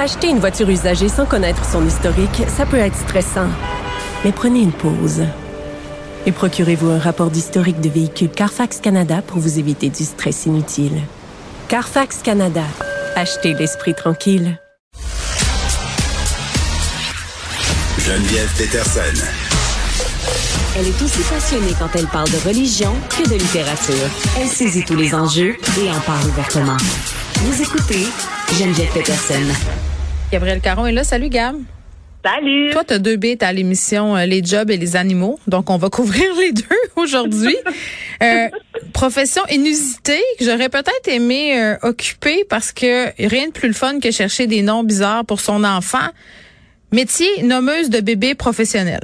Acheter une voiture usagée sans connaître son historique, ça peut être stressant. Mais prenez une pause. Et procurez-vous un rapport d'historique de véhicule Carfax Canada pour vous éviter du stress inutile. Carfax Canada. Achetez l'esprit tranquille. Geneviève Peterson. Elle est aussi passionnée quand elle parle de religion que de littérature. Elle saisit tous les enjeux et en parle ouvertement. Vous écoutez Geneviève Peterson. Gabriel Caron est là. Salut, Gab. Salut. Toi, tu as deux bits à l'émission euh, Les jobs et les animaux. Donc, on va couvrir les deux aujourd'hui. euh, profession inusitée que j'aurais peut-être aimé euh, occuper parce que rien de plus le fun que chercher des noms bizarres pour son enfant. Métier nommeuse de bébé professionnel.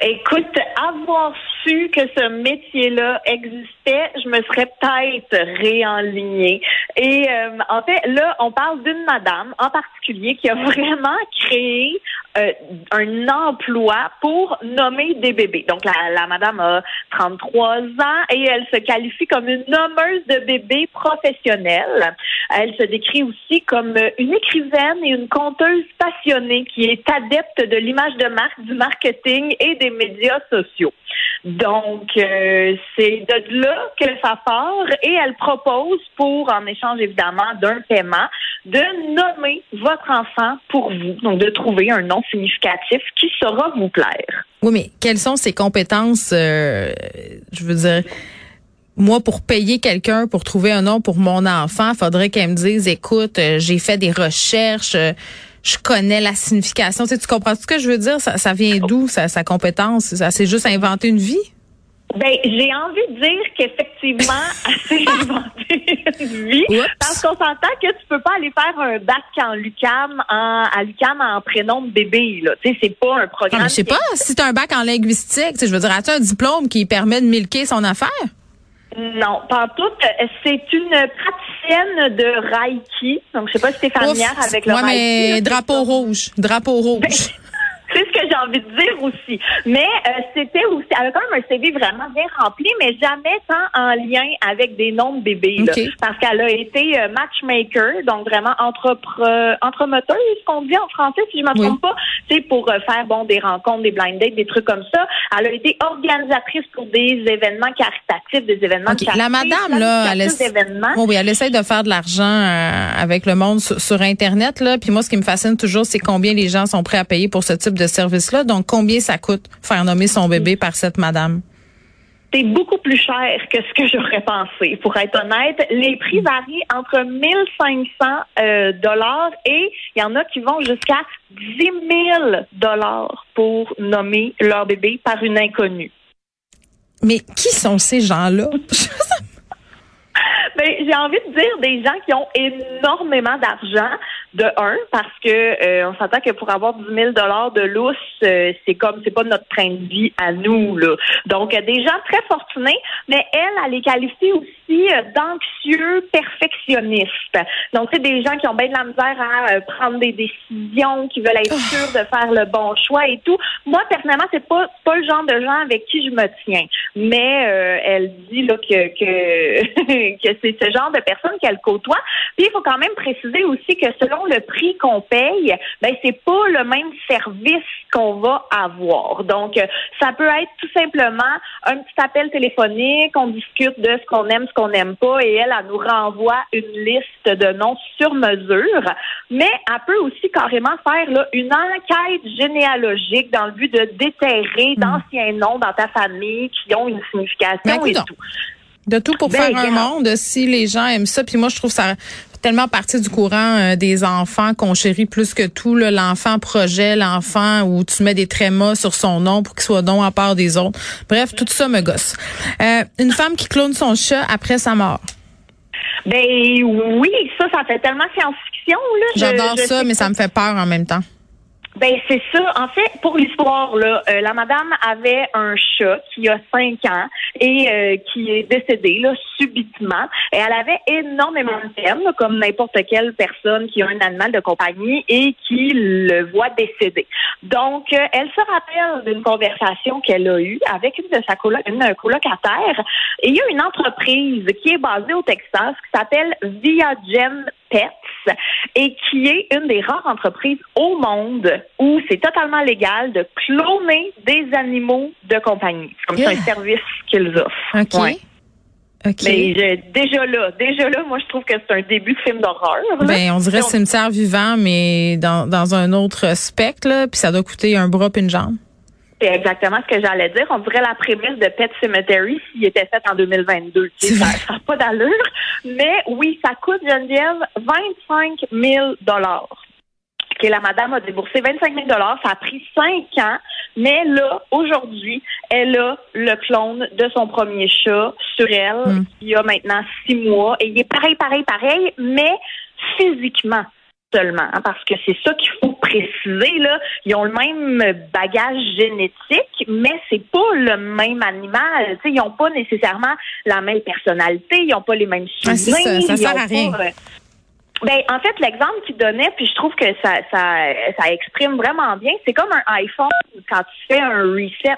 Écoute, avoir su que ce métier-là existait, je me serais peut-être réenlignée. Et euh, en fait, là, on parle d'une madame en particulier qui a vraiment créé euh, un emploi pour nommer des bébés. Donc, la, madame a 33 ans et elle se qualifie comme une nommeuse de bébés professionnelle. Elle se décrit aussi comme une écrivaine et une conteuse passionnée qui est adepte de l'image de marque, du marketing et des médias sociaux. Donc, euh, c'est de là que ça part et elle propose pour, en échange évidemment d'un paiement, de nommer votre enfant pour vous. Donc, de trouver un nom significatif qui saura vous plaire. Oui, mais quelles sont ses compétences, euh, je veux dire, moi, pour payer quelqu'un pour trouver un nom pour mon enfant, faudrait qu'elle me dise, écoute, euh, j'ai fait des recherches, euh, je connais la signification. Tu, sais, tu comprends ce que je veux dire? Ça, ça vient d'où, sa, sa compétence? Ça, c'est juste inventer une vie? Ben, j'ai envie de dire qu'effectivement, inventé une vie. Qu'on s'entend que tu peux pas aller faire un bac en Lucam, en, à Lucam en prénom de bébé, là. Tu sais, c'est pas un Non, programme. mais je sais pas, si tu un bac en linguistique, je veux dire, as-tu un diplôme qui permet de milquer son affaire? Non, pas tout. C'est une praticienne de Reiki. Donc, je sais pas si tu es familière Ouf, avec le ouais, Reiki. mais là, drapeau rouge, drapeau rouge. C'est ce que j'ai envie de dire aussi. Mais euh, c'était aussi, elle a quand même un CV vraiment bien rempli, mais jamais tant en lien avec des noms de bébés. là. Parce qu'elle a été euh, matchmaker, donc vraiment entrepre, entremoteuse, qu'on dit en français, si je ne me Oui. trompe pas, c'est pour euh, faire bon des rencontres, des blind dates, des trucs comme ça. Elle a été organisatrice pour des événements caritatifs, des événements OK. de charité, La madame, là, elle, planificatrice essa- d'événements. Oh oui, elle essaie de faire de l'argent avec le monde sur, sur Internet. Là. Puis moi, ce qui me fascine toujours, c'est combien les gens sont prêts à payer pour ce type de service-là. Donc, combien ça coûte faire nommer son bébé par cette madame? c'est beaucoup plus cher que ce que j'aurais pensé. Pour être honnête, les prix varient entre 1500 euh, dollars et il y en a qui vont jusqu'à 10 000 dollars pour nommer leur bébé par une inconnue. Mais qui sont ces gens-là? Ben, j'ai envie de dire des gens qui ont énormément d'argent, de un, parce que euh, on s'entend que pour avoir 10 000 dollars de lousse, euh, c'est comme c'est pas notre train de vie à nous là. Donc euh, des gens très fortunés, mais elle, elle les qualifie aussi euh, perfectionnistes. Donc c'est des gens qui ont bien de la misère à euh, prendre des décisions, qui veulent être sûrs de faire le bon choix et tout. Moi personnellement, c'est pas pas le genre de gens avec qui je me tiens. Mais euh, elle dit là que que, que c'est ce genre de personnes qu'elle côtoie. Puis il faut quand même préciser aussi que selon le prix qu'on paye, ben c'est pas le même service qu'on va avoir. Donc euh, ça peut être tout simplement un petit appel téléphonique, on discute de ce qu'on aime, ce qu'on n'aime pas, et elle, elle nous renvoie une liste de noms sur mesure. Mais elle peut aussi carrément faire là, une enquête généalogique dans le but de déterrer d'anciens noms dans ta famille qui ont une signification Ben, et tout. De tout pour Ben, faire un monde, si les gens aiment ça. Puis moi, je trouve ça tellement partie du courant euh, des enfants qu'on chérit plus que tout. L'enfant projet, l'enfant où tu mets des trémas sur son nom pour qu'il soit don à part des autres. Bref, tout ça me gosse. Euh, une femme qui clone son chat après sa mort. Ben oui, ça, ça fait tellement science-fiction J'adore ça, mais ça me fait peur en même temps. Ben c'est ça. En fait, pour l'histoire là, euh, la madame avait un chat qui a cinq ans et euh, qui est décédé là subitement. Et elle avait énormément de peine, comme n'importe quelle personne qui a un animal de compagnie et qui le voit décéder. Donc, euh, elle se rappelle d'une conversation qu'elle a eue avec une de sa colo- une colocataire. Et il y a une entreprise qui est basée au Texas qui s'appelle Viagen Pets et qui est une des rares entreprises au monde où c'est totalement légal de cloner des animaux de compagnie. C'est comme ça un Yeah. service qu'ils offrent. OK. Ouais. OK. Mais je- déjà là, déjà là, moi je trouve que c'est un début de film d'horreur. Ben, on dirait cimetière vivant, mais dans, dans un autre spectre, là, puis ça doit coûter un bras puis une jambe. C'est exactement ce que j'allais dire. On dirait la prémisse de Pet Cemetery s'il était fait en 2022. Tu sais, C'est ça n'a pas d'allure. Mais oui, ça coûte, Geneviève, 25 000 que la madame a déboursé 25 000 Ça a pris cinq ans. Mais là, aujourd'hui, elle a le clone de son premier chat sur elle, Mm. il y a maintenant six mois. Et il est pareil, pareil, pareil, mais physiquement seulement, hein, parce que c'est ça qu'il faut préciser. Là. Ils ont le même bagage génétique, mais c'est pas le même animal. Ils n'ont pas nécessairement la même personnalité, ils n'ont pas les mêmes Ah, souvenirs. ça, ça sert à rien. pas, euh, ben, en fait, l'exemple qu'il donnait, puis je trouve que ça, ça, ça exprime vraiment bien, c'est comme un iPhone quand tu fais un reset.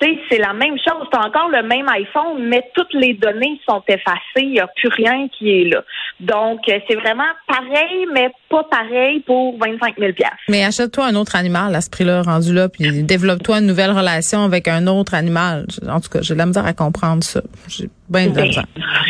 C'est la même chose. Tu as encore le même iPhone, mais toutes les données sont effacées. Il n'y a plus rien qui est là. Donc, euh, c'est vraiment pareil, mais pas pareil pour 25 000 Mais achète-toi un autre animal à ce prix-là, rendu là, puis développe-toi une nouvelle relation avec un autre animal. En tout cas, j'ai de la misère à comprendre ça. J'ai Ben.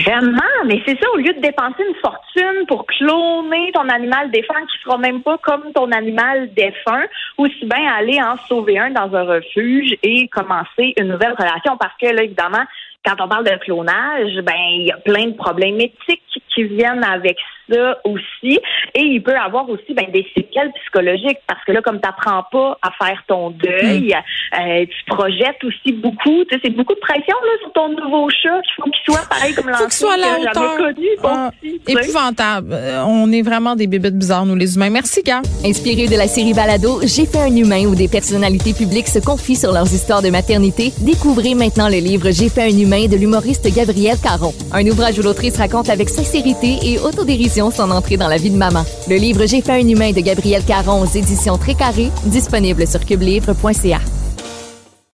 Vraiment, mais c'est ça, au lieu de dépenser une fortune pour cloner ton animal défunt qui sera même pas comme ton animal défunt, aussi bien aller en sauver un dans un refuge et commencer une nouvelle relation. Parce que là, évidemment, quand on parle de clonage, ben il y a plein de problémes éthiques qui viennent avec ça aussi. Et il peut avoir aussi ben, des séquelles psychologiques parce que là, comme tu n'apprends pas à faire ton deuil, euh, tu projettes aussi beaucoup. Tu sais, c'est beaucoup de pression là, sur ton nouveau chat. Il faut qu'il soit pareil comme Faut qu'il soit à la l'ancien que j'avais hauteur. connu. bon Ah, petit, épouvantable. Euh, on est vraiment des bébés bizarres, nous les humains. Merci, gars. Inspiré de la série Balado, J'ai fait un humain où des personnalités publiques se confient sur leurs histoires de maternité, découvrez maintenant le livre J'ai fait un humain de l'humoriste Gabriel Caron. Un ouvrage où l'autrice raconte avec sincérité et autodérision son entrée dans la vie de maman. Le livre J'ai fait un humain de Gabriel Caron aux éditions Très Carré, disponible sur cubelivre.ca.